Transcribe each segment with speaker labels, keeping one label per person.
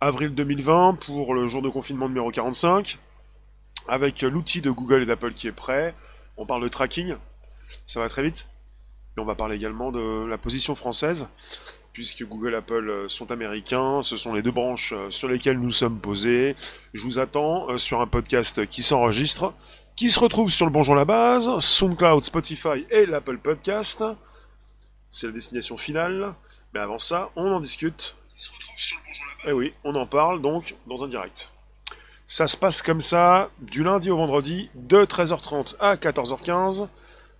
Speaker 1: avril 2020 pour le jour de confinement numéro 45, avec l'outil de Google et d'Apple qui est prêt. On parle de tracking, ça va très vite. Et on va parler également de la position française, puisque Google et Apple sont américains, ce sont les deux branches sur lesquelles nous sommes posés. Je vous attends sur un podcast qui s'enregistre, qui se retrouve sur le Bonjour la base, SoundCloud, Spotify et l'Apple Podcast. C'est la destination finale. Mais avant ça, on en discute. Eh oui, on en parle donc dans un direct. Ça se passe comme ça du lundi au vendredi de 13h30 à 14h15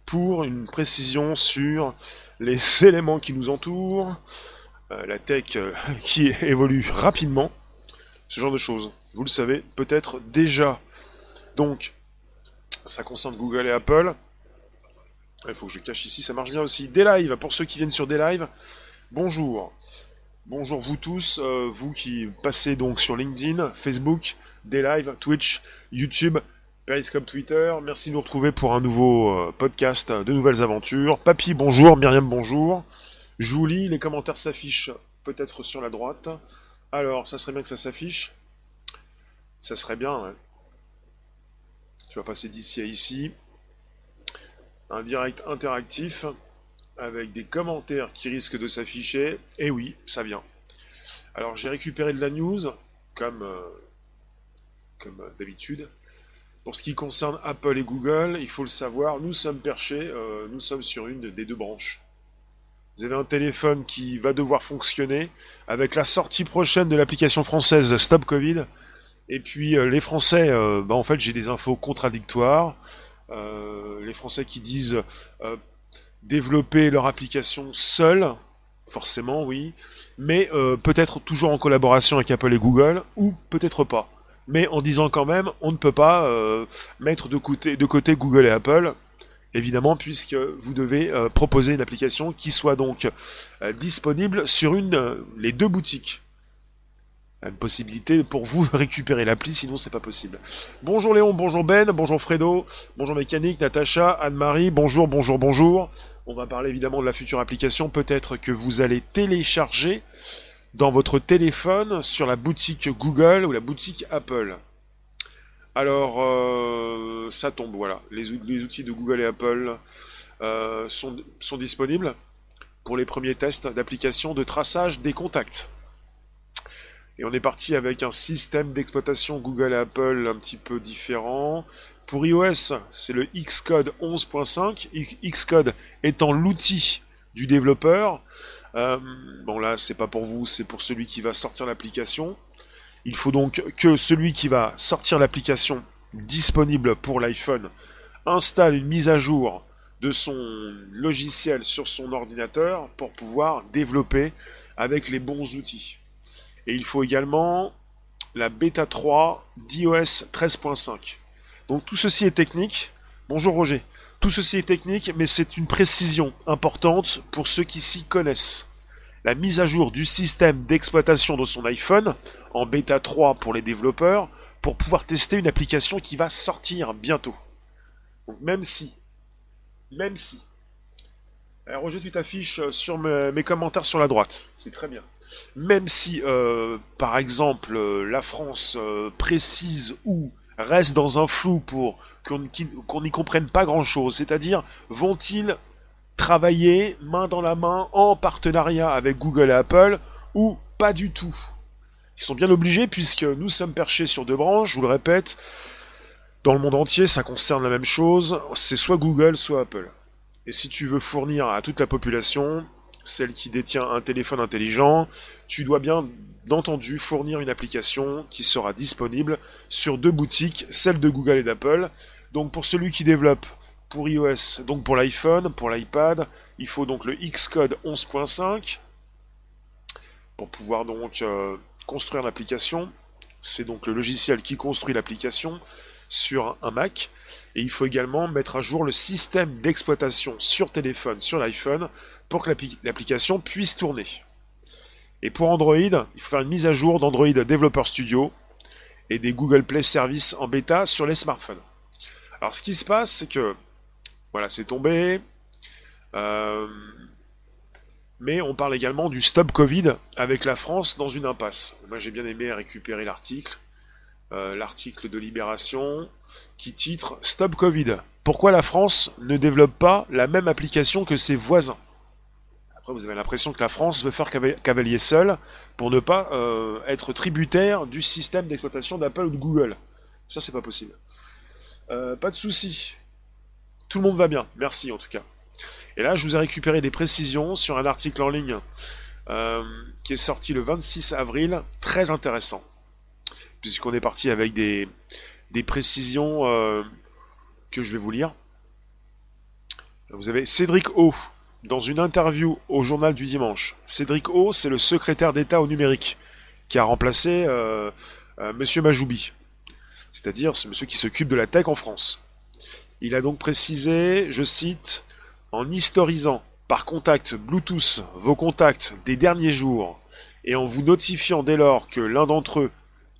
Speaker 1: pour une précision sur les éléments qui nous entourent, euh, la tech euh, qui évolue rapidement, ce genre de choses. Vous le savez peut-être déjà. Donc, ça concerne Google et Apple. Il faut que je cache ici, ça marche bien aussi. Des lives, pour ceux qui viennent sur des lives, bonjour. Bonjour vous tous, euh, vous qui passez donc sur LinkedIn, Facebook, des Twitch, YouTube, Periscope Twitter. Merci de nous retrouver pour un nouveau euh, podcast de nouvelles aventures. Papy, bonjour, Myriam, bonjour. Je les commentaires s'affichent peut-être sur la droite. Alors, ça serait bien que ça s'affiche. Ça serait bien, ouais. Tu vas passer d'ici à ici un direct interactif avec des commentaires qui risquent de s'afficher. Et oui, ça vient. Alors j'ai récupéré de la news, comme, euh, comme d'habitude. Pour ce qui concerne Apple et Google, il faut le savoir, nous sommes perchés, euh, nous sommes sur une des deux branches. Vous avez un téléphone qui va devoir fonctionner avec la sortie prochaine de l'application française Stop Covid. Et puis euh, les Français, bah, en fait j'ai des infos contradictoires. Les Français qui disent développer leur application seul, forcément oui, mais euh, peut-être toujours en collaboration avec Apple et Google, ou peut-être pas. Mais en disant quand même, on ne peut pas mettre de côté, de côté Google et Apple, évidemment, puisque vous devez proposer une application qui soit donc disponible sur une, les deux boutiques une possibilité pour vous récupérer l'appli, sinon c'est pas possible. Bonjour Léon, bonjour Ben, bonjour Fredo, bonjour Mécanique, Natacha, Anne-Marie, bonjour, bonjour, bonjour. On va parler évidemment de la future application, peut-être que vous allez télécharger dans votre téléphone sur la boutique Google ou la boutique Apple. Alors, euh, ça tombe, voilà. Les, outils de Google et Apple euh, sont disponibles pour les premiers tests d'application de traçage des contacts. Et on est parti avec un système d'exploitation Google et Apple un petit peu différent. Pour iOS, c'est le Xcode 11.5. Xcode étant l'outil du développeur. Euh, bon là, c'est pas pour vous, c'est pour celui qui va sortir l'application. Il faut donc que celui qui va sortir l'application disponible pour l'iPhone installe une mise à jour de son logiciel sur son ordinateur pour pouvoir développer avec les bons outils. Et il faut également la bêta 3 d'iOS 13.5. Donc tout ceci est technique. Bonjour Roger. Tout ceci est technique, mais c'est une précision importante pour ceux qui s'y connaissent. La mise à jour du système d'exploitation de son iPhone en bêta 3 pour les développeurs pour pouvoir tester une application qui va sortir bientôt. Donc même si, même si, Roger, tu t'affiches sur mes commentaires sur la droite. C'est très bien même si, euh, par exemple, euh, la France euh, précise ou reste dans un flou pour qu'on n'y comprenne pas grand-chose, c'est-à-dire vont-ils travailler main dans la main en partenariat avec Google et Apple ou pas du tout? Ils sont bien obligés puisque nous sommes perchés sur deux branches, je vous le répète, dans le monde entier ça concerne la même chose, c'est soit Google, soit Apple. Et si tu veux fournir à toute la population, celle qui détient un téléphone intelligent, tu dois bien entendu fournir une application qui sera disponible sur deux boutiques, celle de Google et d'Apple. Donc pour celui qui développe pour iOS, donc pour l'iPhone, pour l'iPad, il faut donc le Xcode 11.5 pour pouvoir donc euh, construire l'application. C'est donc le logiciel qui construit l'application sur un Mac. Et il faut également mettre à jour le système d'exploitation sur téléphone, sur l'iPhone, pour que l'application puisse tourner. Et pour Android, il faut faire une mise à jour d'Android Developer Studio et des Google Play Services en bêta sur les smartphones. Alors ce qui se passe, c'est que voilà, c'est tombé. Euh, Mais on parle également du stop Covid avec la France dans une impasse. Moi j'ai bien aimé récupérer l'article, euh, l'article de Libération, qui titre Stop Covid. Pourquoi la France ne développe pas la même application que ses voisins? Après vous avez l'impression que la France veut faire cavalier seul pour ne pas euh, être tributaire du système d'exploitation d'Apple ou de Google. Ça c'est pas possible. Euh, pas de souci. Tout le monde va bien. Merci en tout cas. Et là, je vous ai récupéré des précisions sur un article en ligne qui est sorti le 26 avril, très intéressant, puisqu'on est parti avec des, précisions euh, que je vais vous lire. Vous avez Cédric O, dans une interview au journal du dimanche. Cédric O, c'est le secrétaire d'État au numérique, qui a remplacé euh, Monsieur Majoubi, c'est-à-dire ce monsieur qui s'occupe de la tech en France. Il a donc précisé, je cite, en historisant par contact Bluetooth vos contacts des derniers jours et en vous notifiant dès lors que l'un d'entre eux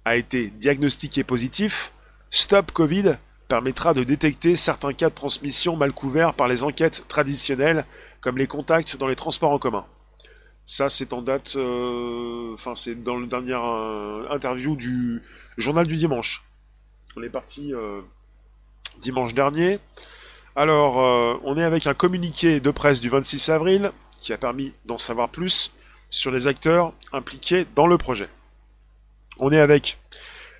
Speaker 1: a été diagnostiqué positif, Stop Covid permettra de détecter certains cas de transmission mal couverts par les enquêtes traditionnelles, comme les contacts dans les transports en commun. Ça, c'est en date, euh, enfin, c'est dans le dernier euh, interview du journal du dimanche. On est parti euh, dimanche dernier. Alors, on est avec un communiqué de presse du 26 avril qui a permis d'en savoir plus sur les acteurs impliqués dans le projet. On est avec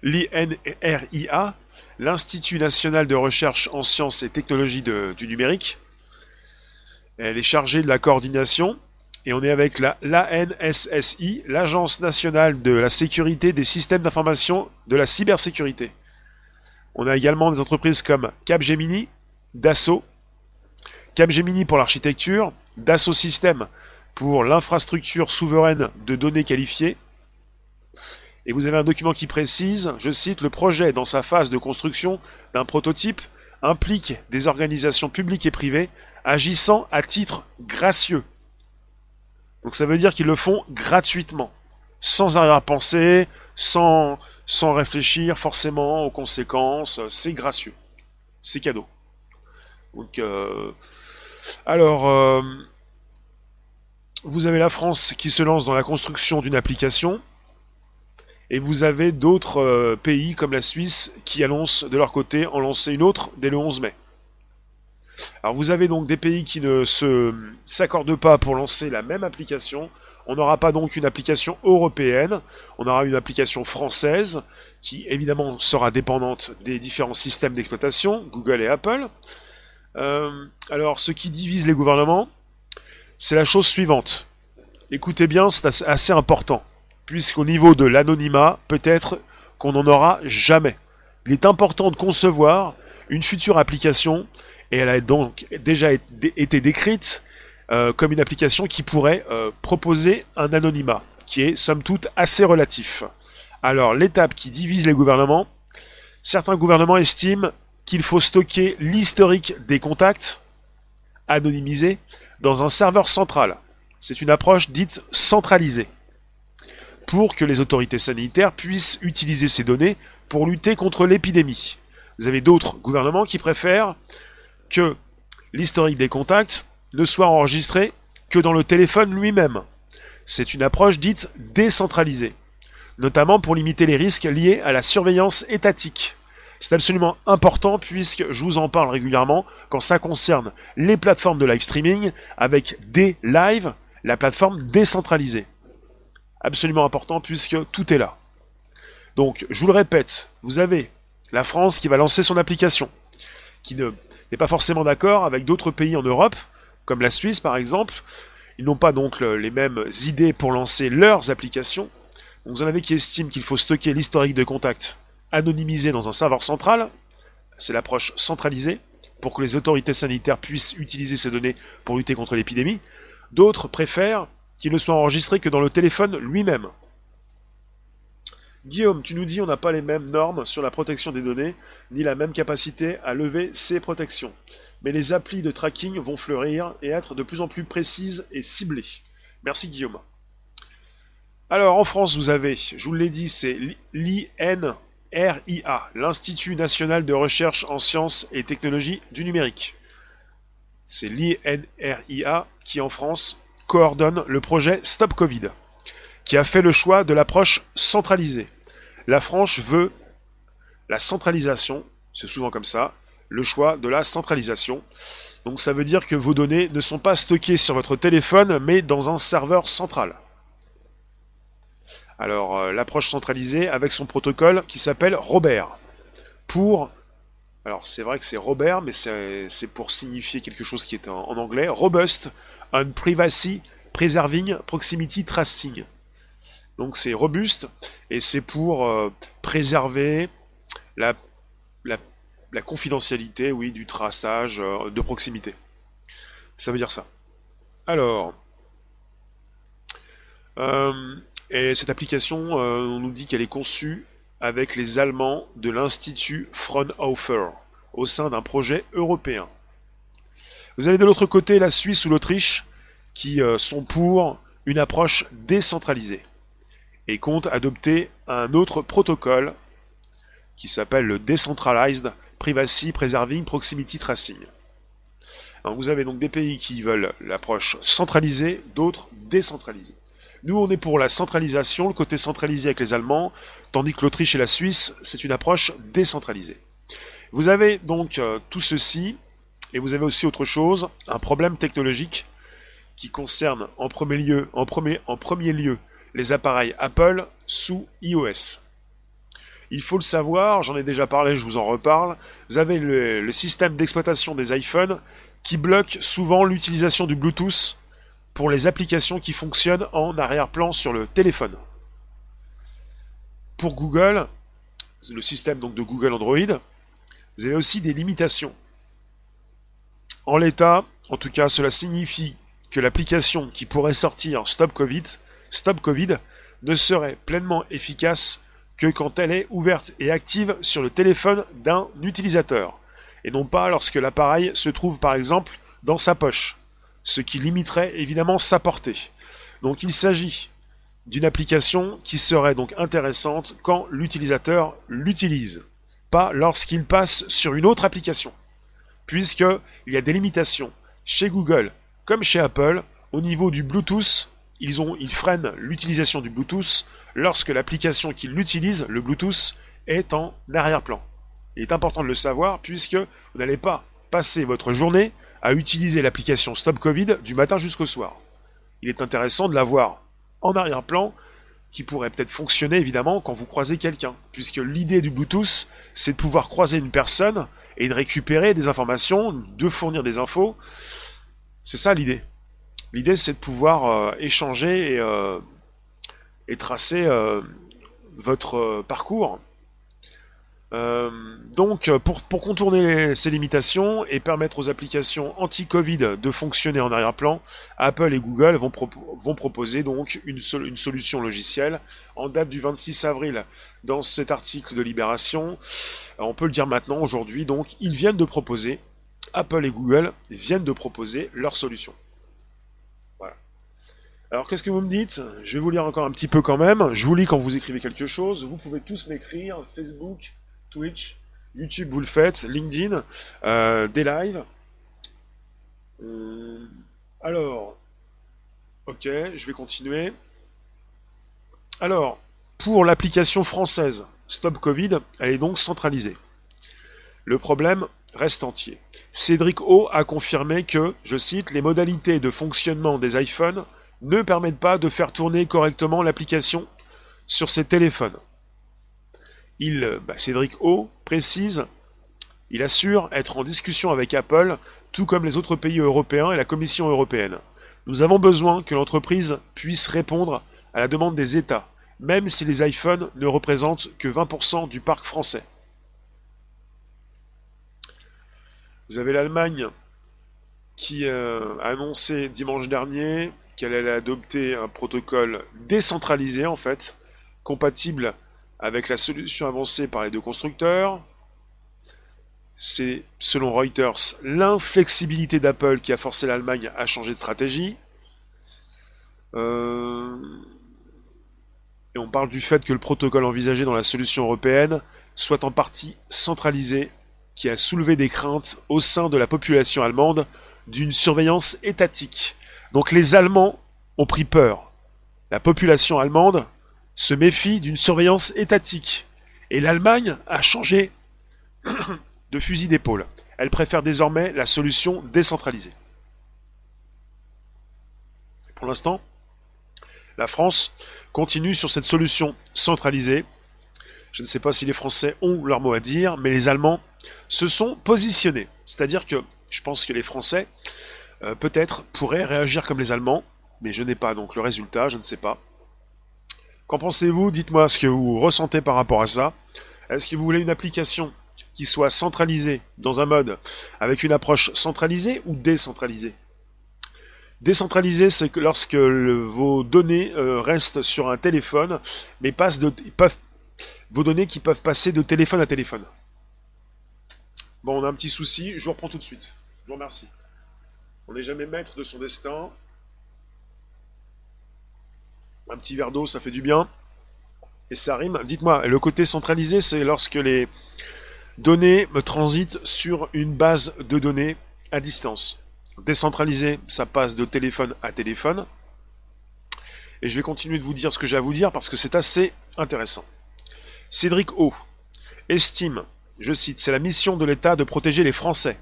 Speaker 1: l'INRIA, l'Institut national de recherche en sciences et technologies du numérique. Elle est chargée de la coordination. Et on est avec la, l'ANSSI, l'Agence nationale de la sécurité des systèmes d'information de la cybersécurité. On a également des entreprises comme Capgemini, Dassault, Capgemini pour l'architecture, Dassault Systèmes pour l'infrastructure souveraine de données qualifiées. Et vous avez un document qui précise, je cite, le projet dans sa phase de construction d'un prototype implique des organisations publiques et privées agissant à titre gracieux. Donc ça veut dire qu'ils le font gratuitement, sans arrière-pensée, sans, sans réfléchir forcément aux conséquences, c'est gracieux, c'est cadeau. Donc, euh, alors, euh, vous avez la France qui se lance dans la construction d'une application, et vous avez d'autres euh, pays comme la Suisse qui annoncent de leur côté en lancer une autre dès le 11 mai. Alors vous avez donc des pays qui ne s'accordent pas pour lancer la même application. On n'aura pas donc une application européenne, on aura une application française qui évidemment sera dépendante des différents systèmes d'exploitation, Google et Apple. Euh, alors, ce qui divise les gouvernements, c'est la chose suivante. Écoutez bien, c'est assez important, puisqu'au niveau de l'anonymat, peut-être qu'on n'en aura jamais. Il est important de concevoir une future application, et elle a donc déjà été décrite euh, comme une application qui pourrait euh, proposer un anonymat, qui est somme toute assez relatif. Alors, l'étape qui divise les gouvernements, certains gouvernements estiment qu'il faut stocker l'historique des contacts anonymisés dans un serveur central. C'est une approche dite centralisée pour que les autorités sanitaires puissent utiliser ces données pour lutter contre l'épidémie. Vous avez d'autres gouvernements qui préfèrent que l'historique des contacts ne soit enregistré que dans le téléphone lui-même. C'est une approche dite décentralisée, notamment pour limiter les risques liés à la surveillance étatique. C'est absolument important puisque je vous en parle régulièrement quand ça concerne les plateformes de live streaming avec des lives, la plateforme décentralisée. Absolument important puisque tout est là. Donc, je vous le répète, vous avez la France qui va lancer son application, qui n'est pas forcément d'accord avec d'autres pays en Europe, comme la Suisse par exemple. Ils n'ont pas donc les mêmes idées pour lancer leurs applications. Donc vous en avez qui estiment qu'il faut stocker l'historique de contact anonymisé dans un serveur central, c'est l'approche centralisée, pour que les autorités sanitaires puissent utiliser ces données pour lutter contre l'épidémie. D'autres préfèrent qu'il ne soit enregistré que dans le téléphone lui-même. Guillaume, tu nous dis on n'a pas les mêmes normes sur la protection des données, ni la même capacité à lever ces protections. Mais les applis de tracking vont fleurir et être de plus en plus précises et ciblées. Merci Guillaume. Alors en France, vous avez, je vous l'ai dit, c'est l'IN RIA, l'Institut national de recherche en sciences et technologies du numérique. C'est l'INRIA qui en France coordonne le projet Stop Covid, qui a fait le choix de l'approche centralisée. La France veut la centralisation, c'est souvent comme ça, le choix de la centralisation. Donc ça veut dire que vos données ne sont pas stockées sur votre téléphone, mais dans un serveur central. Alors euh, l'approche centralisée avec son protocole qui s'appelle Robert. Pour alors c'est vrai que c'est Robert, mais c'est pour signifier quelque chose qui est en, anglais. Robust on Privacy Preserving Proximity Tracing. Donc c'est robuste et c'est pour euh, préserver la, la, confidentialité, oui, du traçage euh, de proximité. Ça veut dire ça. Alors, euh, et cette application, on nous dit qu'elle est conçue avec les Allemands de l'Institut Fraunhofer au sein d'un projet européen. Vous avez de l'autre côté la Suisse ou l'Autriche qui euh, sont pour une approche décentralisée et comptent adopter un autre protocole qui s'appelle le Decentralized Privacy Preserving Proximity Tracing. vous avez donc des pays qui veulent l'approche centralisée, d'autres décentralisée. Nous, on est pour la centralisation, le côté centralisé avec les Allemands, tandis que l'Autriche et la Suisse, c'est une approche décentralisée. Vous avez donc euh, tout ceci, et vous avez aussi autre chose, un problème technologique qui concerne en premier lieu, en premier, en premier lieu les appareils Apple sous iOS. Il faut le savoir, j'en ai déjà parlé, je vous en reparle, vous avez le, le système d'exploitation des iPhones qui bloque souvent l'utilisation du Bluetooth pour les applications qui fonctionnent en arrière-plan sur le téléphone. Pour Google, le système donc de Google Android, vous avez aussi des limitations. En l'état, en tout cas, cela signifie que l'application qui pourrait sortir Stop Covid, ne serait pleinement efficace que quand elle est ouverte et active sur le téléphone d'un utilisateur, et non pas lorsque l'appareil se trouve par exemple dans sa poche ce qui limiterait évidemment sa portée. Donc il s'agit d'une application qui serait donc intéressante quand l'utilisateur l'utilise, pas lorsqu'il passe sur une autre application, puisqu'il y a des limitations chez Google comme chez Apple au niveau du Bluetooth. Ils, ont, ils freinent l'utilisation du Bluetooth lorsque l'application qui l'utilise, le Bluetooth, est en arrière-plan. Il est important de le savoir puisque vous n'allez pas passer votre journée à utiliser l'application Stop Covid du matin jusqu'au soir. Il est intéressant de l'avoir en arrière-plan, qui pourrait peut-être fonctionner évidemment quand vous croisez quelqu'un, puisque l'idée du Bluetooth, c'est de pouvoir croiser une personne et de récupérer des informations, de fournir des infos. C'est ça l'idée. L'idée, c'est de pouvoir euh, échanger et, euh, tracer euh, votre parcours euh, donc, pour, contourner ces limitations et permettre aux applications anti-Covid de fonctionner en arrière-plan, Apple et Google vont, proposer donc une, solution logicielle en date du 26 avril. Dans cet article de Libération, euh, on peut le dire maintenant, aujourd'hui, donc, ils viennent de proposer, Apple et Google viennent de proposer leur solution. Alors, qu'est-ce que vous me dites? Je vais vous lire encore un petit peu quand même. Je vous lis quand vous écrivez quelque chose. Vous pouvez tous m'écrire Facebook, Twitch, YouTube, vous le faites, LinkedIn, euh, des lives. Euh, alors, ok, je vais continuer. Alors, pour l'application française Stop Covid, elle est donc centralisée. Le problème reste entier. Cédric O a confirmé que, je cite, les modalités de fonctionnement des iPhones ne permettent pas de faire tourner correctement l'application sur ces téléphones il, bah, Cédric O précise, il assure être en discussion avec Apple, tout comme les autres pays européens et la Commission européenne. Nous avons besoin que l'entreprise puisse répondre à la demande des États, même si les iPhones ne représentent que 20% du parc français. Vous avez l'Allemagne qui euh, a annoncé dimanche dernier qu'elle allait adopter un protocole décentralisé en fait, compatible avec la solution avancée par les deux constructeurs. C'est, selon Reuters, l'inflexibilité d'Apple qui a forcé l'Allemagne à changer de stratégie. Euh, et on parle du fait que le protocole envisagé dans la solution européenne soit en partie centralisé, qui a soulevé des craintes au sein de la population allemande d'une surveillance étatique Donc les Allemands ont pris peur. La population allemande se méfie d'une surveillance étatique. Et l'Allemagne a changé de fusil d'épaule. Elle préfère désormais la solution décentralisée. Pour l'instant, la France continue sur cette solution centralisée. Je ne sais pas si les Français ont leur mot à dire, mais les Allemands se sont positionnés. C'est-à-dire que je pense que les Français, euh, peut-être, pourraient réagir comme les Allemands, mais je n'ai pas donc le résultat, je ne sais pas. Qu'en pensez-vous? Dites-moi ce que vous ressentez par rapport à ça. Est-ce que vous voulez une application qui soit centralisée dans un mode avec une approche centralisée ou décentralisée? Décentralisé, c'est que lorsque vos données euh, restent sur un téléphone, mais passent vos données qui peuvent passer de téléphone à téléphone. Bon, on a un petit souci, je vous reprends tout de suite. Je vous remercie. On n'est jamais maître de son destin. Un petit verre d'eau, ça fait du bien. Et ça rime. Dites-moi, le côté centralisé, c'est lorsque les données me transitent sur une base de données à distance. Décentralisé, ça passe de téléphone à téléphone. Et je vais continuer de vous dire ce que j'ai à vous dire parce que c'est assez intéressant. Cédric O estime, je cite, c'est la mission de l'État de protéger les Français.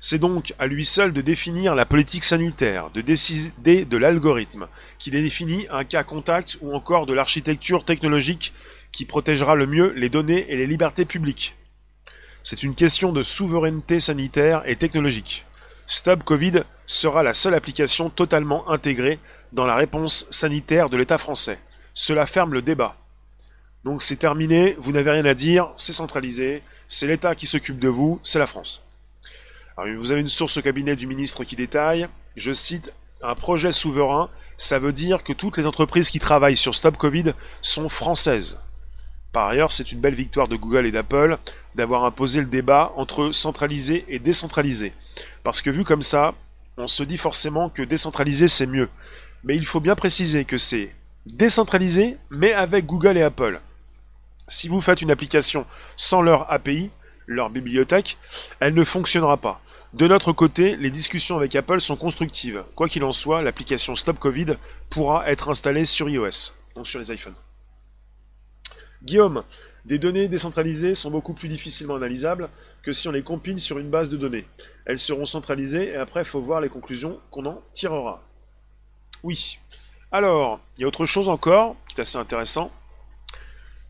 Speaker 1: C'est donc à lui seul de définir la politique sanitaire, de décider de l'algorithme qui définit un cas contact ou encore de l'architecture technologique qui protégera le mieux les données et les libertés publiques. C'est une question de souveraineté sanitaire et technologique. Stop Covid sera la seule application totalement intégrée dans la réponse sanitaire de l'État français. Cela ferme le débat. Donc c'est terminé, vous n'avez rien à dire, c'est centralisé, c'est l'État qui s'occupe de vous, c'est la France. Vous avez une source au cabinet du ministre qui détaille, je cite, un projet souverain, ça veut dire que toutes les entreprises qui travaillent sur Stop Covid sont françaises. Par ailleurs, c'est une belle victoire de Google et d'Apple d'avoir imposé le débat entre centralisé et décentralisé. Parce que vu comme ça, on se dit forcément que décentralisé c'est mieux. Mais il faut bien préciser que c'est décentralisé, mais avec Google et Apple. Si vous faites une application sans leur API, leur bibliothèque, elle ne fonctionnera pas. De notre côté, les discussions avec Apple sont constructives. Quoi qu'il en soit, l'application Stop Covid pourra être installée sur iOS, donc sur les iPhones. Guillaume, des données décentralisées sont beaucoup plus difficilement analysables que si on les compile sur une base de données. Elles seront centralisées et après il faut voir les conclusions qu'on en tirera. Oui. Alors, il y a autre chose encore qui est assez intéressant.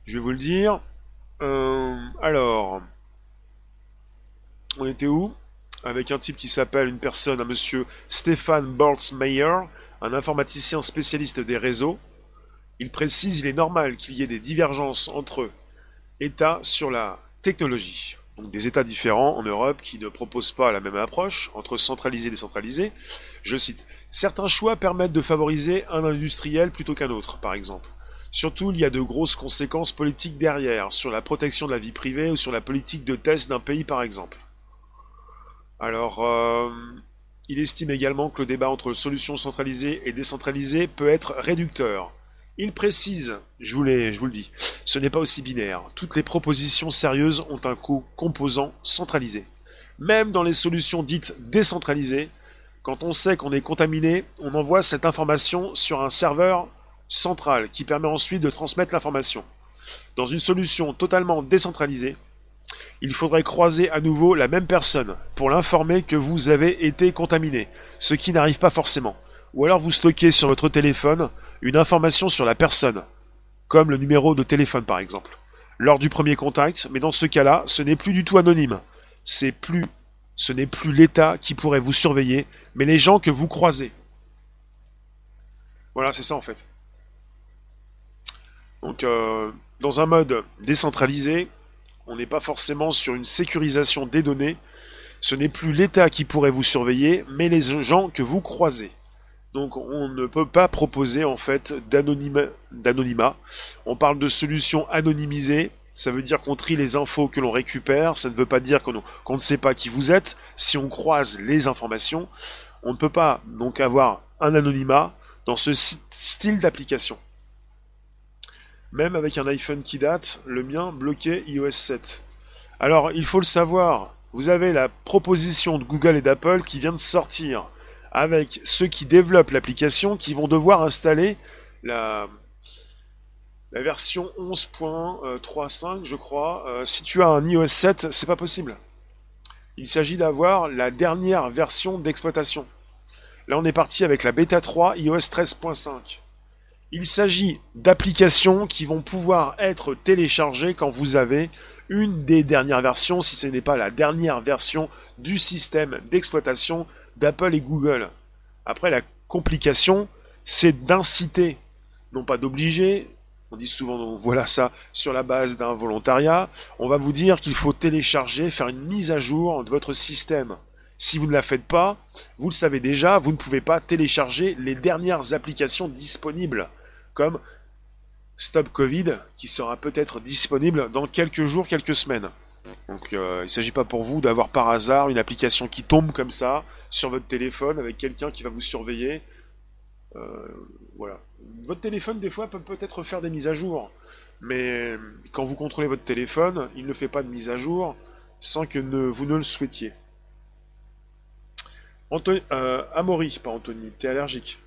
Speaker 1: Je vais vous le dire. Euh, alors, on était où Avec un type qui s'appelle une personne, un monsieur Stéphane Boltzmeyer, un informaticien spécialiste des réseaux. Il précise il est normal qu'il y ait des divergences entre États sur la technologie. Donc des États différents en Europe qui ne proposent pas la même approche entre centralisé et décentralisé. Je cite Certains choix permettent de favoriser un industriel plutôt qu'un autre, par exemple. Surtout, il y a de grosses conséquences politiques derrière, sur la protection de la vie privée ou sur la politique de test d'un pays, par exemple. Alors, euh, il estime également que le débat entre solutions centralisées et décentralisées peut être réducteur. Il précise, je vous, je vous le dis, ce n'est pas aussi binaire. Toutes les propositions sérieuses ont un coût composant centralisé. Même dans les solutions dites décentralisées, quand on sait qu'on est contaminé, on envoie cette information sur un serveur central qui permet ensuite de transmettre l'information. Dans une solution totalement décentralisée, il faudrait croiser à nouveau la même personne pour l'informer que vous avez été contaminé, ce qui n'arrive pas forcément. Ou alors vous stockez sur votre téléphone une information sur la personne, comme le numéro de téléphone par exemple, lors du premier contact, mais dans ce cas-là, ce n'est plus du tout anonyme. C'est plus ce n'est plus l'État qui pourrait vous surveiller, mais les gens que vous croisez. Voilà, c'est ça en fait. Donc, euh, dans un mode décentralisé, on n'est pas forcément sur une sécurisation des données. Ce n'est plus l'État qui pourrait vous surveiller, mais les gens que vous croisez. Donc on ne peut pas proposer en fait d'anonymat. On parle de solutions anonymisées. Ça veut dire qu'on trie les infos que l'on récupère. Ça ne veut pas dire qu'on ne sait pas qui vous êtes. Si on croise les informations, on ne peut pas donc avoir un anonymat dans ce style d'application. Même avec un iPhone qui date, le mien bloquait iOS 7. Alors il faut le savoir, vous avez la proposition de Google et d'Apple qui vient de sortir avec ceux qui développent l'application qui vont devoir installer la, version 11.35, je crois. Euh, si tu as un iOS 7, c'est pas possible. Il s'agit d'avoir la dernière version d'exploitation. Là, on est parti avec la bêta 3 iOS 13.5. Il s'agit d'applications qui vont pouvoir être téléchargées quand vous avez une des dernières versions, si ce n'est pas la dernière version du système d'exploitation d'Apple et Google. Après, la complication, c'est d'inciter, non pas d'obliger, on dit souvent voilà ça sur la base d'un volontariat, on va vous dire qu'il faut télécharger, faire une mise à jour de votre système. Si vous ne la faites pas, vous le savez déjà, vous ne pouvez pas télécharger les dernières applications disponibles, comme Stop Covid, qui sera peut-être disponible dans quelques jours, quelques semaines. Donc euh, il ne s'agit pas pour vous d'avoir par hasard une application qui tombe comme ça sur votre téléphone avec quelqu'un qui va vous surveiller. Euh, voilà. Votre téléphone des fois peut peut-être faire des mises à jour, mais quand vous contrôlez votre téléphone, il ne fait pas de mise à jour sans que vous ne le souhaitiez. Anthony, euh, Amaury, pas Anthony, t'es allergique.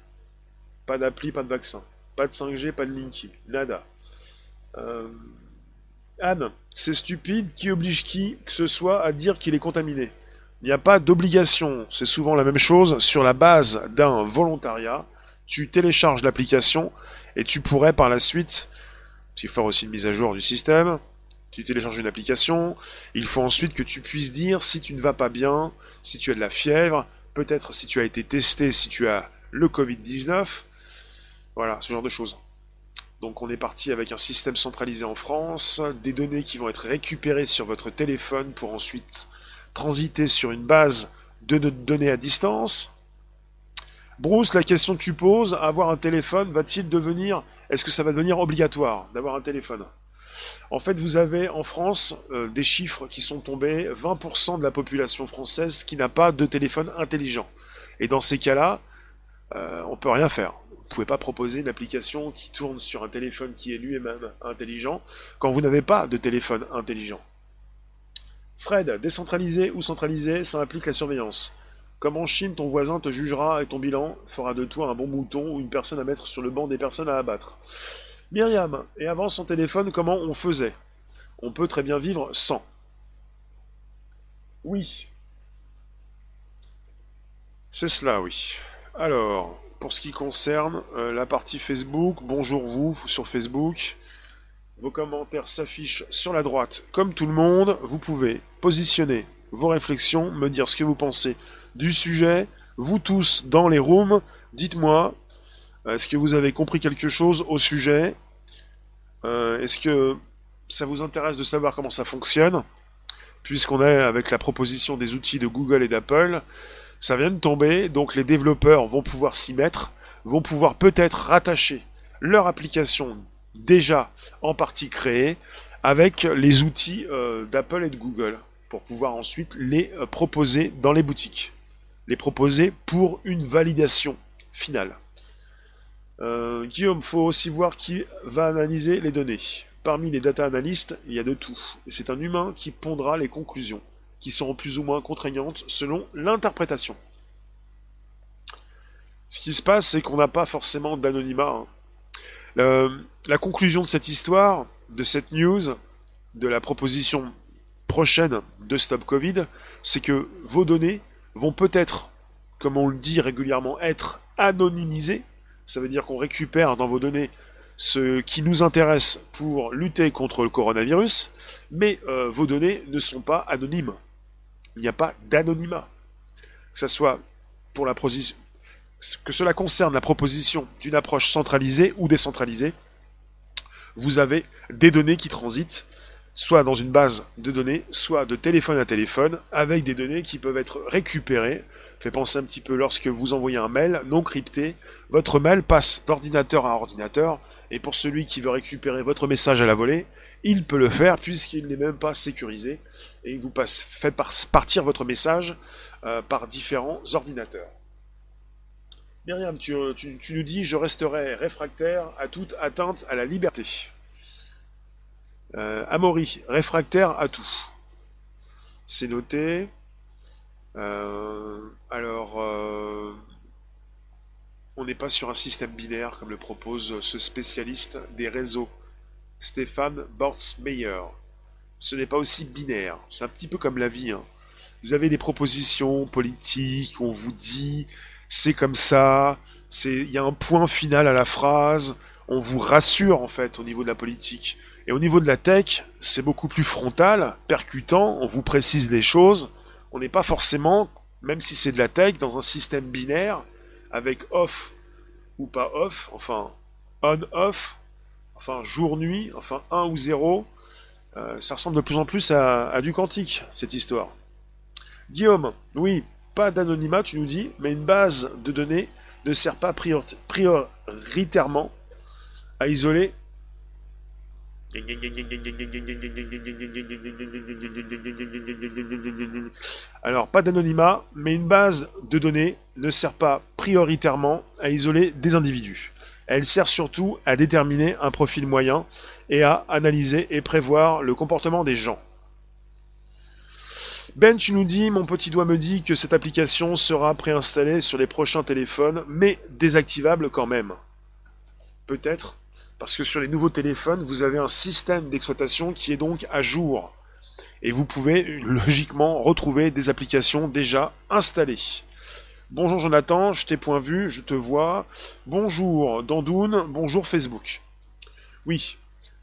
Speaker 1: Pas d'appli, pas de vaccin. Pas de 5G, pas de Linky. Nada. Euh, Anne, c'est stupide. Qui oblige qui que ce soit à dire qu'il est contaminé? Il n'y a pas d'obligation. C'est souvent la même chose. Sur la base d'un volontariat, tu télécharges l'application et tu pourrais par la suite, il faut aussi une mise à jour du système, tu télécharges une application, il faut ensuite que tu puisses dire si tu ne vas pas bien, si tu as de la fièvre, peut-être si tu as été testé, si tu as le Covid-19, voilà, ce genre de choses. Donc on est parti avec un système centralisé en France, des données qui vont être récupérées sur votre téléphone pour ensuite transiter sur une base de données à distance. Bruce, la question que tu poses, avoir un téléphone, va-t-il devenir, est-ce que ça va devenir obligatoire d'avoir un téléphone? En fait, vous avez en France euh, des chiffres qui sont tombés, 20% de la population française qui n'a pas de téléphone intelligent. Et dans ces cas-là, euh, on peut rien faire pouvez pas proposer une application qui tourne sur un téléphone qui est lui-même intelligent quand vous n'avez pas de téléphone intelligent. Fred, décentralisé ou centralisé, ça implique la surveillance. Comme en Chine, ton voisin te jugera et ton bilan fera de toi un bon mouton ou une personne à mettre sur le banc des personnes à abattre. Myriam, et avant son téléphone, comment on faisait? On peut très bien vivre sans. Oui. C'est cela, oui. Alors, pour ce qui concerne euh, la partie Facebook, bonjour vous sur Facebook. Vos commentaires s'affichent sur la droite comme tout le monde. Vous pouvez positionner vos réflexions, me dire ce que vous pensez du sujet. Vous tous dans les rooms, dites-moi, est-ce que vous avez compris quelque chose au sujet? Euh, Est-ce que ça vous intéresse de savoir comment ça fonctionne? Puisqu'on est avec la proposition des outils de Google et d'Apple, ça vient de tomber, donc les développeurs vont pouvoir s'y mettre, vont pouvoir peut-être rattacher leur application déjà en partie créée avec les outils euh, d'Apple et de Google pour pouvoir ensuite les euh, proposer dans les boutiques. Les proposer pour une validation finale. Euh, Guillaume, faut aussi voir qui va analyser les données. Parmi les data analystes, il y a de tout. C'est un humain qui pondra les conclusions qui seront plus ou moins contraignantes selon l'interprétation. Ce qui se passe, c'est qu'on n'a pas forcément d'anonymat. Hein. La conclusion de cette histoire, de cette news, de la proposition prochaine de Stop Covid, c'est que vos données vont peut-être, comme on le dit régulièrement, être anonymisées. Ça veut dire qu'on récupère dans vos données ce qui nous intéresse pour lutter contre le coronavirus, mais euh, vos données ne sont pas anonymes il n'y a pas d'anonymat. Que ce que cela concerne la proposition d'une approche centralisée ou décentralisée, vous avez des données qui transitent soit dans une base de données, soit de téléphone à téléphone, avec des données qui peuvent être récupérées. Fait penser un petit peu lorsque vous envoyez un mail non crypté, votre mail passe d'ordinateur à ordinateur, et pour celui qui veut récupérer votre message à la volée, il peut le faire puisqu'il n'est même pas sécurisé et il vous passe, fait partir votre message euh, par différents ordinateurs. Myriam, tu, nous dis je resterai réfractaire à toute atteinte à la liberté. Euh, Amaury, réfractaire à tout. C'est noté. Euh, alors, on n'est pas sur un système binaire comme le propose ce spécialiste des réseaux, Stéphane Bortsmeyer. Ce n'est pas aussi binaire, c'est un petit peu comme la vie. Hein. Vous avez des propositions politiques, on vous dit c'est comme ça, il y a un point final à la phrase, on vous rassure en fait au niveau de la politique. Et au niveau de la tech, c'est beaucoup plus frontal, percutant, on vous précise les choses. On n'est pas forcément, même si c'est de la tech, dans un système binaire, avec off ou pas off, enfin on-off, enfin jour-nuit, enfin 1 ou 0. Euh, ça ressemble de plus en plus à, à du quantique, cette histoire. Guillaume, oui, pas d'anonymat, tu nous dis, mais une base de données ne sert pas prioritairement à isoler alors, pas d'anonymat, mais une base de données ne sert pas prioritairement à isoler des individus. Elle sert surtout à déterminer un profil moyen et à analyser et prévoir le comportement des gens. Ben, tu nous dis, mon petit doigt me dit que cette application sera préinstallée sur les prochains téléphones, mais désactivable quand même. Peut-être parce que sur les nouveaux téléphones, vous avez un système d'exploitation qui est donc à jour. Et vous pouvez logiquement retrouver des applications déjà installées. Bonjour Jonathan, je t'ai point vu, je te vois. Bonjour Dandoun, bonjour Facebook. Oui,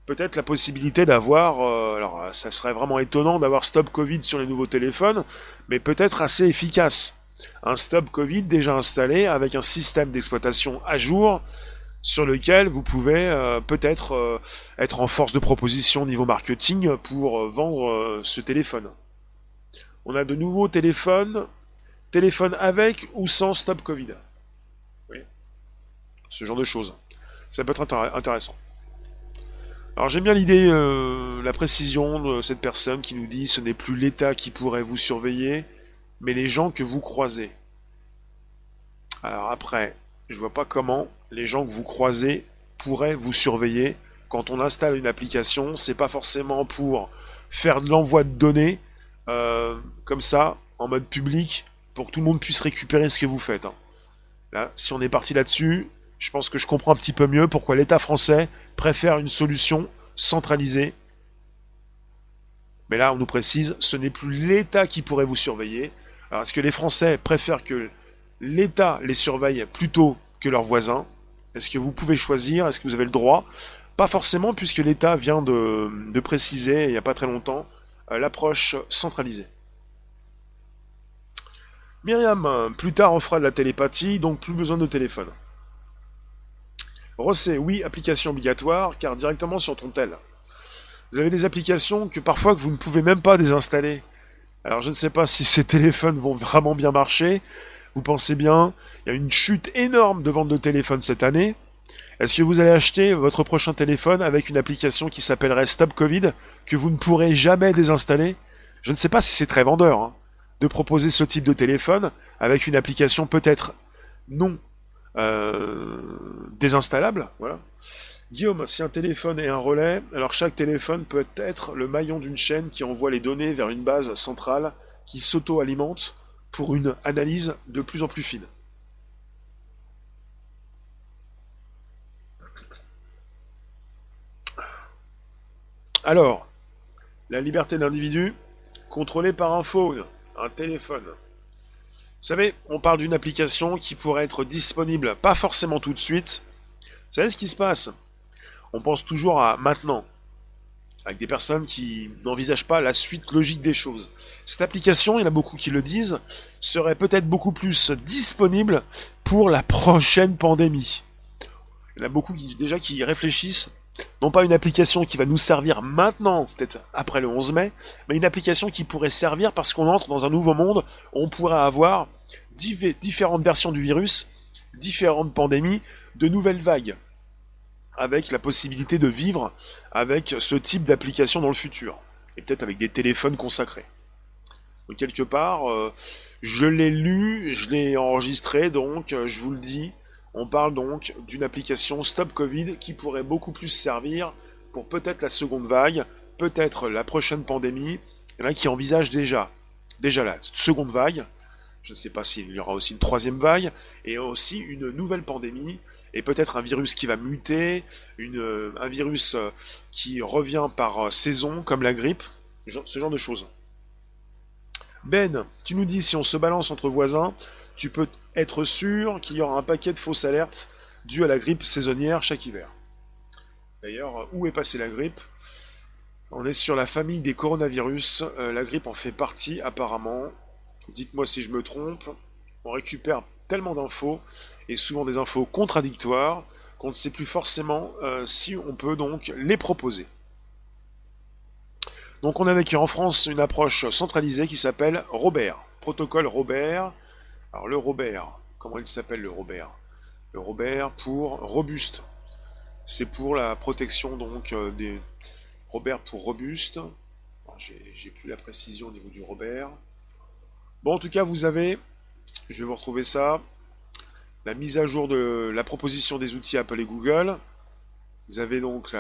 Speaker 1: peut-être la possibilité d'avoir, euh, alors ça serait vraiment étonnant d'avoir Stop Covid sur les nouveaux téléphones, mais peut-être assez efficace. Un Stop Covid déjà installé avec un système d'exploitation à jour sur lequel vous pouvez euh, peut-être euh, être en force de proposition au niveau marketing pour euh, vendre ce téléphone. On a de nouveaux téléphones, téléphone avec ou sans stop Covid. Oui. Ce genre de choses. Ça peut être intéressant. Alors j'aime bien l'idée, la précision de cette personne qui nous dit ce n'est plus l'État qui pourrait vous surveiller, mais les gens que vous croisez. Alors après, je vois pas comment les gens que vous croisez pourraient vous surveiller. Quand on installe une application, c'est pas forcément pour faire de l'envoi de données euh, comme ça, en mode public, pour que tout le monde puisse récupérer ce que vous faites. Hein. Là, si on est parti là-dessus, je pense que je comprends un petit peu mieux pourquoi l'État français préfère une solution centralisée. Mais là, on nous précise, ce n'est plus l'État qui pourrait vous surveiller. Alors, est-ce que les Français préfèrent que l'État les surveille plutôt que leurs voisins? Est-ce que vous pouvez choisir? Est-ce que vous avez le droit? Pas forcément, puisque l'État vient de, préciser, il n'y a pas très longtemps, euh, l'approche centralisée. Myriam, plus tard on fera de la télépathie, donc plus besoin de téléphone. Rossé, oui, application obligatoire, car directement sur ton tel. Vous avez des applications que parfois vous ne pouvez même pas désinstaller. Alors je ne sais pas si ces téléphones vont vraiment bien marcher, vous pensez bien, il y a une chute énorme de vente de téléphones cette année. Est-ce que vous allez acheter votre prochain téléphone avec une application qui s'appellerait Stop Covid que vous ne pourrez jamais désinstaller? Je ne sais pas si c'est très vendeur hein, de proposer ce type de téléphone avec une application peut-être non euh, désinstallable. Guillaume, si un téléphone est un relais, alors chaque téléphone peut être le maillon d'une chaîne qui envoie les données vers une base centrale qui s'auto-alimente pour une analyse de plus en plus fine. Alors, la liberté d'individu contrôlée par un phone, un téléphone. Vous savez, on parle d'une application qui pourrait être disponible, pas forcément tout de suite. Vous savez ce qui se passe? On pense toujours à maintenant, avec des personnes qui n'envisagent pas la suite logique des choses. Cette application, il y en a beaucoup qui le disent, serait peut-être beaucoup plus disponible pour la prochaine pandémie. Il y en a beaucoup déjà qui réfléchissent, non pas une application qui va nous servir maintenant, peut-être après le 11 mai, mais une application qui pourrait servir parce qu'on entre dans un nouveau monde, on pourrait avoir différentes versions du virus, différentes pandémies, de nouvelles vagues avec la possibilité de vivre avec ce type d'application dans le futur. Et peut-être avec des téléphones consacrés. Donc quelque part, euh, je l'ai lu, je l'ai enregistré, donc euh, je vous le dis, on parle donc d'une application Stop Covid qui pourrait beaucoup plus servir pour peut-être la seconde vague, peut-être la prochaine pandémie. Il y en a qui envisagent déjà, déjà la seconde vague. je ne sais pas s'il y aura aussi une troisième vague, et aussi une nouvelle pandémie, et peut-être un virus qui va muter, une, un virus qui revient par saison, comme la grippe, ce genre de choses. Ben, tu nous dis si on se balance entre voisins, tu peux être sûr qu'il y aura un paquet de fausses alertes dues à la grippe saisonnière chaque hiver. D'ailleurs, où est passée la grippe? On est sur la famille des coronavirus. Euh, la grippe en fait partie apparemment. Dites-moi si je me trompe. On récupère tellement d'infos, et souvent des infos contradictoires, qu'on ne sait plus forcément euh, si on peut donc les proposer. Donc on a avec en France une approche centralisée qui s'appelle Robert, protocole Robert. Alors le Robert, comment il s'appelle le Robert? Le Robert pour robuste. C'est pour la protection donc euh, des Robert pour robuste. J'ai plus la précision au niveau du Robert. Bon en tout cas vous avez, je vais vous retrouver ça, la mise à jour de la proposition des outils Apple et Google. Vous avez donc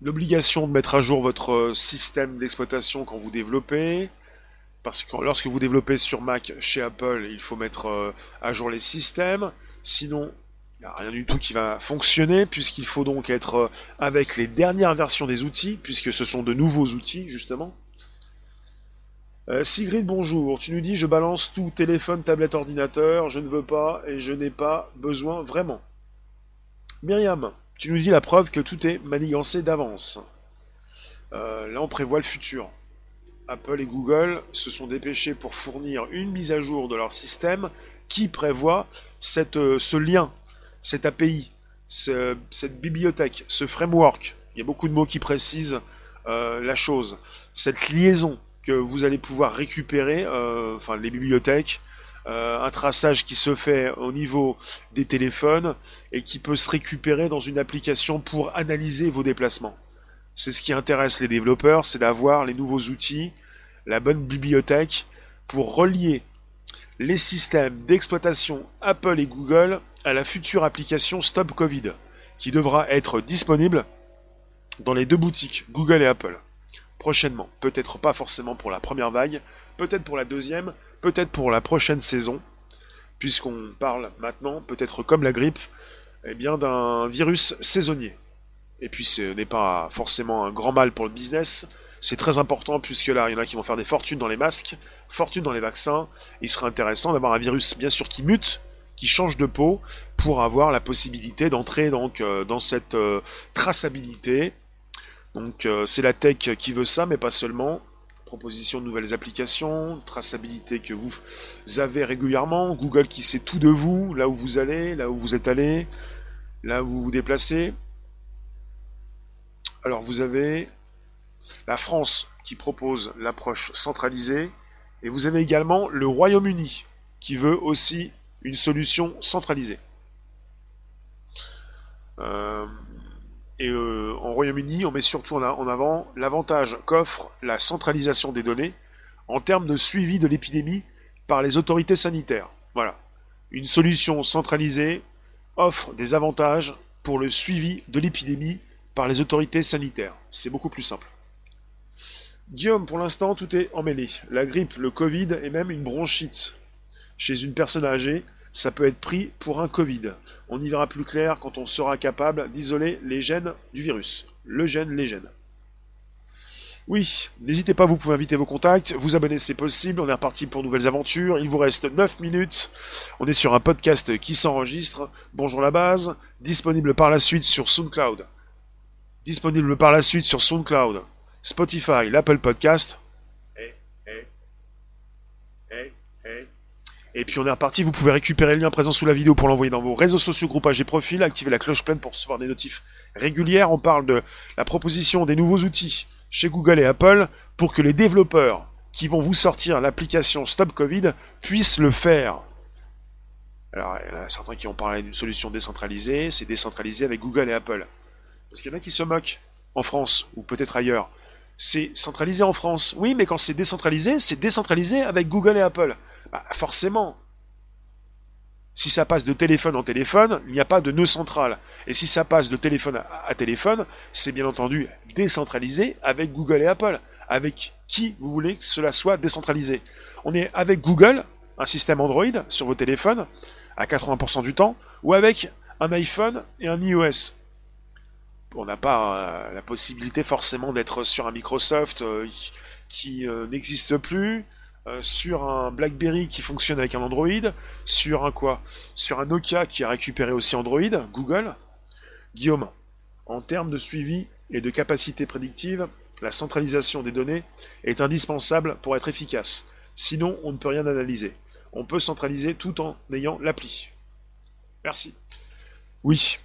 Speaker 1: l'obligation de mettre à jour votre système d'exploitation quand vous développez. Parce que lorsque vous développez sur Mac chez Apple, il faut mettre euh, à jour les systèmes. Sinon, il n'y a rien du tout qui va fonctionner, puisqu'il faut donc être euh, avec les dernières versions des outils, puisque ce sont de nouveaux outils, justement. Sigrid, bonjour. Tu nous dis je balance tout, téléphone, tablette, ordinateur, je ne veux pas et je n'ai pas besoin vraiment. Myriam, tu nous dis la preuve que tout est manigancé d'avance. Euh, là, on prévoit le futur. Apple et Google se sont dépêchés pour fournir une mise à jour de leur système qui prévoit euh, ce lien, cette API, cette bibliothèque, ce framework. Il y a beaucoup de mots qui précisent euh, la chose. Cette liaison que vous allez pouvoir récupérer, enfin les bibliothèques, euh, un traçage qui se fait au niveau des téléphones et qui peut se récupérer dans une application pour analyser vos déplacements. C'est ce qui intéresse les développeurs, c'est d'avoir les nouveaux outils, la bonne bibliothèque pour relier les systèmes d'exploitation Apple et Google à la future application Stop Covid, qui devra être disponible dans les deux boutiques, Google et Apple, prochainement. Peut-être pas forcément pour la première vague, peut-être pour la deuxième, peut-être pour la prochaine saison, puisqu'on parle maintenant, peut-être comme la grippe, eh bien d'un virus saisonnier. Et puis ce n'est pas forcément un grand mal pour le business, c'est très important puisque là, il y en a qui vont faire des fortunes dans les masques, fortunes dans les vaccins. Il serait intéressant d'avoir un virus, bien sûr, qui mute, qui change de peau, pour avoir la possibilité d'entrer donc euh, dans cette euh, traçabilité. Donc euh, c'est la tech qui veut ça, mais pas seulement proposition de nouvelles applications, traçabilité que vous avez régulièrement, Google qui sait tout de vous, là où vous allez, là où vous êtes allé, là où vous vous déplacez. Alors vous avez la France qui propose l'approche centralisée, et vous avez également le Royaume-Uni qui veut aussi une solution centralisée. Euh, et euh, en Royaume-Uni, on met surtout en avant l'avantage qu'offre la centralisation des données en termes de suivi de l'épidémie par les autorités sanitaires. Voilà. Une solution centralisée offre des avantages pour le suivi de l'épidémie par les autorités sanitaires. C'est beaucoup plus simple. Guillaume, pour l'instant, tout est emmêlé. La grippe, le Covid et même une bronchite. Chez une personne âgée, ça peut être pris pour un Covid. On y verra plus clair quand on sera capable d'isoler les gènes du virus. Le gène, les gènes. Oui, n'hésitez pas, vous pouvez inviter vos contacts, vous abonner c'est possible, on est reparti pour nouvelles aventures, il vous reste 9 minutes, on est sur un podcast qui s'enregistre, bonjour la base, disponible par la suite sur SoundCloud, disponible par la suite sur SoundCloud, Spotify, l'Apple Podcast, Et puis on est reparti, vous pouvez récupérer le lien présent sous la vidéo pour l'envoyer dans vos réseaux sociaux, groupages et profils, activer la cloche pleine pour recevoir des notifs régulières. On parle de la proposition des nouveaux outils chez Google et Apple pour que les développeurs qui vont vous sortir l'application Stop Covid puissent le faire. Alors, il y en a certains qui ont parlé d'une solution décentralisée, c'est décentralisé avec Google et Apple. Parce qu'il y en a qui se moquent en France, ou peut-être ailleurs. C'est centralisé en France. Oui, mais quand c'est décentralisé, c'est décentralisé avec Google et Apple. Bah, forcément. Si ça passe de téléphone en téléphone, il n'y a pas de nœud central. Et si ça passe de téléphone à, téléphone, c'est bien entendu décentralisé avec Google et Apple. avec qui vous voulez que cela soit décentralisé. On est avec Google, un système Android sur vos téléphones, à 80% du temps, ou avec un iPhone et un iOS. On n'a pas euh, la possibilité forcément d'être sur un Microsoft euh, qui euh, n'existe plus, sur un BlackBerry qui fonctionne avec un Android, sur un quoi? Sur un Nokia qui a récupéré aussi Android, Google. Guillaume, en termes de suivi et de capacité prédictive, la centralisation des données est indispensable pour être efficace. Sinon, on ne peut rien analyser. On peut centraliser tout en ayant l'appli. Merci. Oui.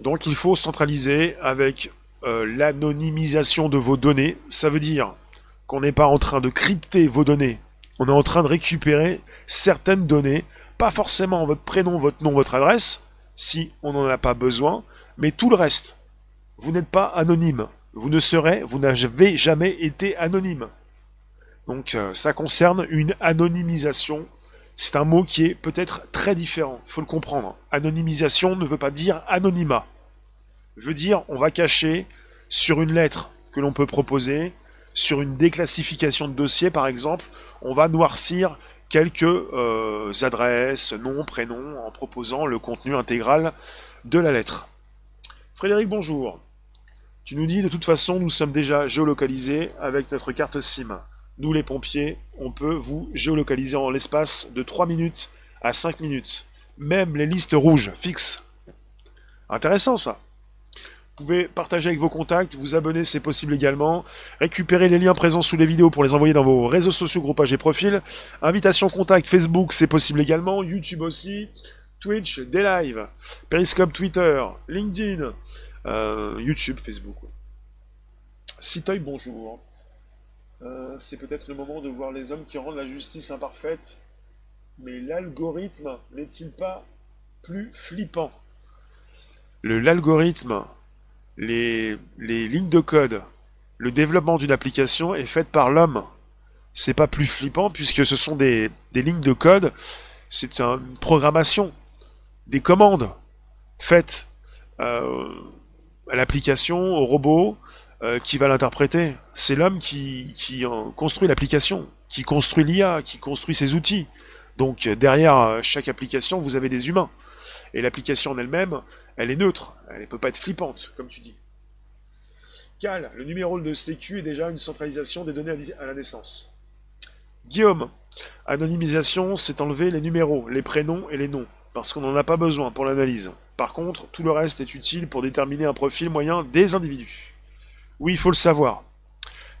Speaker 1: Donc il faut centraliser avec euh, l'anonymisation de vos données. Ça veut dire qu'on n'est pas en train de crypter vos données. On est en train de récupérer certaines données, pas forcément votre prénom, votre nom, votre adresse, si on n'en a pas besoin, mais tout le reste. Vous n'êtes pas anonyme. Vous ne serez, vous n'avez jamais été anonyme. Donc euh, ça concerne une anonymisation. C'est un mot qui est peut-être très différent, il faut le comprendre. Anonymisation ne veut pas dire anonymat. Veut dire on va cacher sur une lettre que l'on peut proposer, sur une déclassification de dossier par exemple, on va noircir quelques euh, adresses, noms, prénoms, en proposant le contenu intégral de la lettre. Frédéric, bonjour. Tu nous dis de toute façon, nous sommes déjà géolocalisés avec notre carte SIM. Nous les pompiers, on peut vous géolocaliser en l'espace de 3 minutes à 5 minutes. Même les listes rouges fixes. Intéressant ça. Pouvez partager avec vos contacts, vous abonner, c'est possible également. Récupérer les liens présents sous les vidéos pour les envoyer dans vos réseaux sociaux, groupages et profils. Invitation contact Facebook, c'est possible également. YouTube aussi. Twitch, des lives. Periscope Twitter, LinkedIn, euh, YouTube, Facebook. Citoy, bonjour. Euh, c'est peut-être le moment de voir les hommes qui rendent la justice imparfaite, mais l'algorithme n'est-il pas plus flippant? L'algorithme, les, lignes de code, le développement d'une application est fait par l'homme. C'est pas plus flippant puisque ce sont des, lignes de code, c'est une programmation, des commandes faites. Euh, à l'application, au robot euh, qui va l'interpréter. C'est l'homme qui, qui construit l'application, qui construit l'IA, qui construit ses outils. Donc derrière euh, chaque application, vous avez des humains. Et l'application en elle-même, elle est neutre. Elle ne peut pas être flippante, comme tu dis. Cal, le numéro de sécu est déjà une centralisation des données à la naissance. Guillaume, anonymisation, c'est enlever les numéros, les prénoms et les noms, parce qu'on n'en a pas besoin pour l'analyse. Par contre, tout le reste est utile pour déterminer un profil moyen des individus. Oui, il faut le savoir.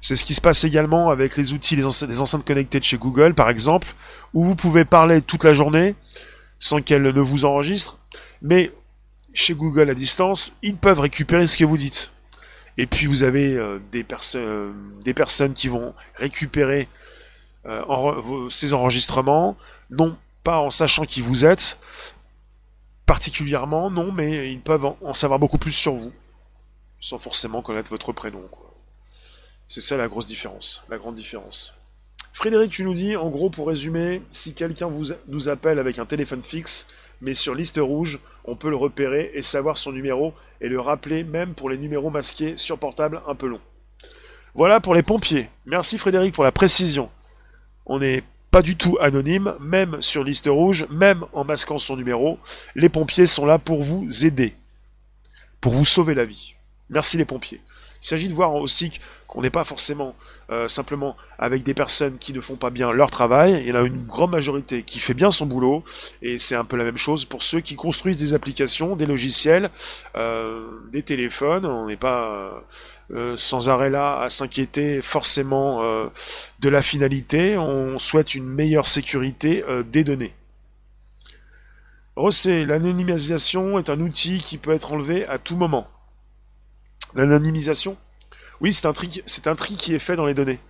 Speaker 1: C'est ce qui se passe également avec les outils des, enceintes connectées de chez Google, par exemple, où vous pouvez parler toute la journée sans qu'elles ne vous enregistrent, mais chez Google à distance, ils peuvent récupérer ce que vous dites. Et puis vous avez euh, des, euh, des, personnes qui vont récupérer euh, ces enregistrements, non pas en sachant qui vous êtes, particulièrement, non, mais ils peuvent en savoir beaucoup plus sur vous, sans forcément connaître votre prénom. C'est ça la grosse différence, la grande différence. Frédéric, tu nous dis, en gros, pour résumer, si quelqu'un nous appelle avec un téléphone fixe, mais sur liste rouge, on peut le repérer et savoir son numéro et le rappeler même pour les numéros masqués sur portable un peu long. Voilà pour les pompiers. Merci Frédéric pour la précision. On est pas du tout anonyme, même sur liste rouge, même en masquant son numéro. Les pompiers sont là pour vous aider, pour vous sauver la vie. Merci les pompiers. Il s'agit de voir aussi qu'on n'est pas forcément euh, simplement avec des personnes qui ne font pas bien leur travail. Il y en a une grande majorité qui fait bien son boulot, et c'est un peu la même chose pour ceux qui construisent des applications, des logiciels, euh, des téléphones. On n'est pas euh, sans arrêt là à s'inquiéter forcément de la finalité. On souhaite une meilleure sécurité des données. Rosset, l'anonymisation est un outil qui peut être enlevé à tout moment. L'anonymisation Oui, c'est un, tri, qui est fait dans les données.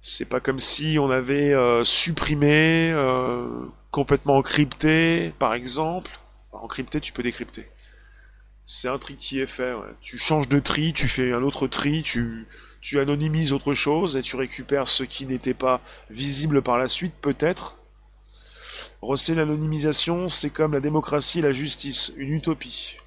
Speaker 1: C'est pas comme si on avait euh, supprimé, euh, complètement encrypté, par exemple. encrypté, tu peux décrypter. C'est un tri qui est fait. Tu changes de tri, tu fais un autre tri, tu, tu anonymises autre chose et tu récupères ce qui n'était pas visible par la suite, peut-être. Rosser l'anonymisation, c'est comme la démocratie et la justice, une utopie.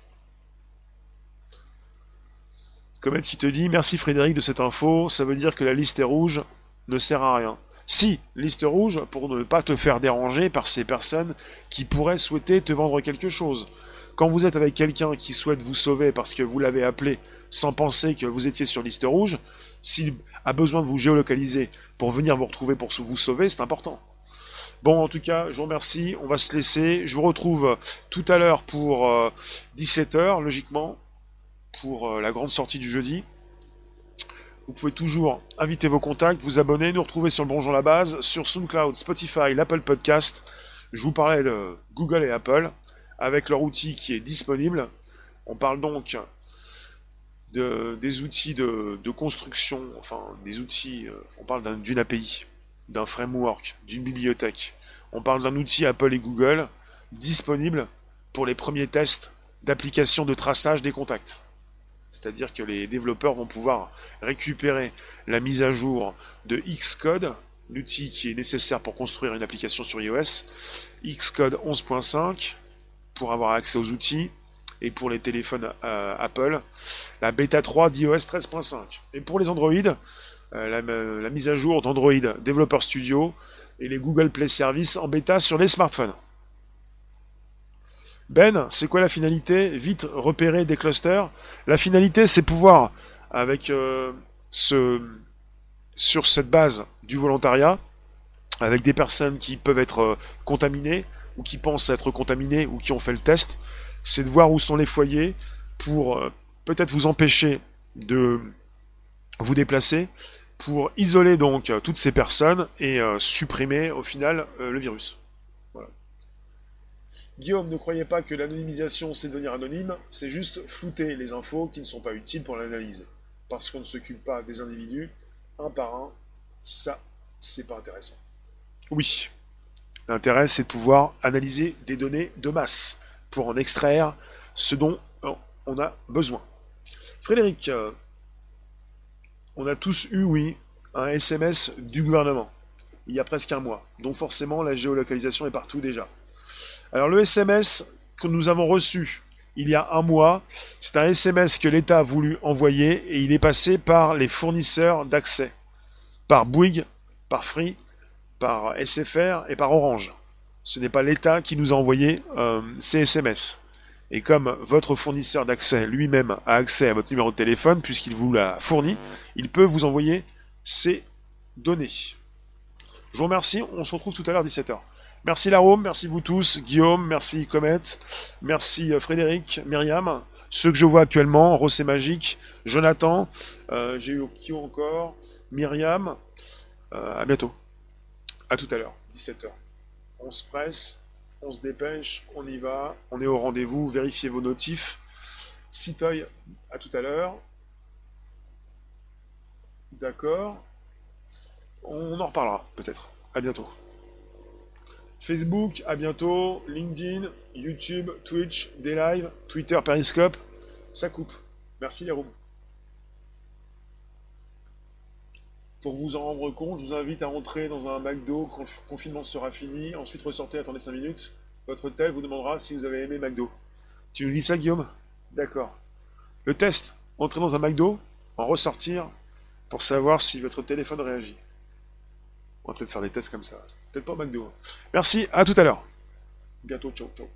Speaker 1: Comet qui te dit Merci Frédéric de cette info, ça veut dire que la liste est rouge ne sert à rien. Si, liste rouge pour ne pas te faire déranger par ces personnes qui pourraient souhaiter te vendre quelque chose. Quand vous êtes avec quelqu'un qui souhaite vous sauver parce que vous l'avez appelé sans penser que vous étiez sur liste rouge, s'il a besoin de vous géolocaliser pour venir vous retrouver pour vous sauver, c'est important. Bon, en tout cas, je vous remercie. On va se laisser. Je vous retrouve tout à l'heure pour 17h, euh, logiquement, pour euh, la grande sortie du jeudi. Vous pouvez toujours inviter vos contacts, vous abonner, nous retrouver sur le Bonjour la Base, sur SoundCloud, Spotify, l'Apple Podcast. Je vous parlais de Google et Apple, avec leur outil qui est disponible. On parle donc de, des outils de, construction, enfin des outils, euh, on parle d'une API, d'un framework, d'une bibliothèque. On parle d'un outil Apple et Google disponible pour les premiers tests d'application de traçage des contacts. C'est-à-dire que les développeurs vont pouvoir récupérer la mise à jour de Xcode, l'outil qui est nécessaire pour construire une application sur iOS, Xcode 11.5, pour avoir accès aux outils, et pour les téléphones euh, Apple, la bêta 3 d'iOS 13.5. Et pour les Android, euh, la, mise à jour d'Android Developer Studio et les Google Play Services en bêta sur les smartphones. Ben, c'est quoi la finalité? Vite repérer des clusters. La finalité, c'est pouvoir, avec euh, ce, sur cette base du volontariat, avec des personnes qui peuvent être contaminées, ou qui pensent être contaminées, ou qui ont fait le test, c'est de voir où sont les foyers pour euh, peut-être vous empêcher de vous déplacer, pour isoler donc euh, toutes ces personnes et euh, supprimer au final le virus. Guillaume, ne croyez pas que l'anonymisation c'est devenir anonyme, c'est juste flouter les infos qui ne sont pas utiles pour l'analyse. Parce qu'on ne s'occupe pas des individus un par un, ça, c'est pas intéressant. Oui, l'intérêt c'est de pouvoir analyser des données de masse pour en extraire ce dont on a besoin. Frédéric, euh, on a tous eu, oui, un SMS du gouvernement, il y a presque un mois. Donc forcément, la géolocalisation est partout déjà. Alors le SMS que nous avons reçu il y a un mois, c'est un SMS que l'État a voulu envoyer et il est passé par les fournisseurs d'accès, par Bouygues, par Free, par SFR et par Orange ce n'est pas l'État qui nous a envoyé euh, ces SMS. Et comme votre fournisseur d'accès lui-même a accès à votre numéro de téléphone, puisqu'il vous l'a fourni, il peut vous envoyer ces données. Je vous remercie, on se retrouve tout à l'heure à 17h. Merci Larome, merci vous tous, Guillaume, merci Comet, merci euh, Frédéric, Myriam, ceux que je vois actuellement, Rossé Magique, Jonathan, euh, j'ai eu qui encore, Myriam, à bientôt. À tout à l'heure, 17h on se presse, on se dépêche, on y va, on est au rendez-vous, vérifiez vos notifs. Citoy, à tout à l'heure. D'accord. On en reparlera, peut-être. À bientôt. Facebook, à bientôt. LinkedIn, YouTube, Twitch, des lives, Twitter, Periscope. Ça coupe. Merci les. Pour vous en rendre compte, je vous invite à rentrer dans un McDo quand le confinement sera fini. Ensuite, ressortez, attendez 5 minutes. Votre tel vous demandera si vous avez aimé McDo. Tu nous dis ça, Guillaume? D'accord. Le test, entrer dans un McDo, en ressortir, pour savoir si votre téléphone réagit. On va peut-être faire des tests comme ça. Peut-être pas McDo. Merci, à tout à l'heure. Bientôt, ciao, ciao.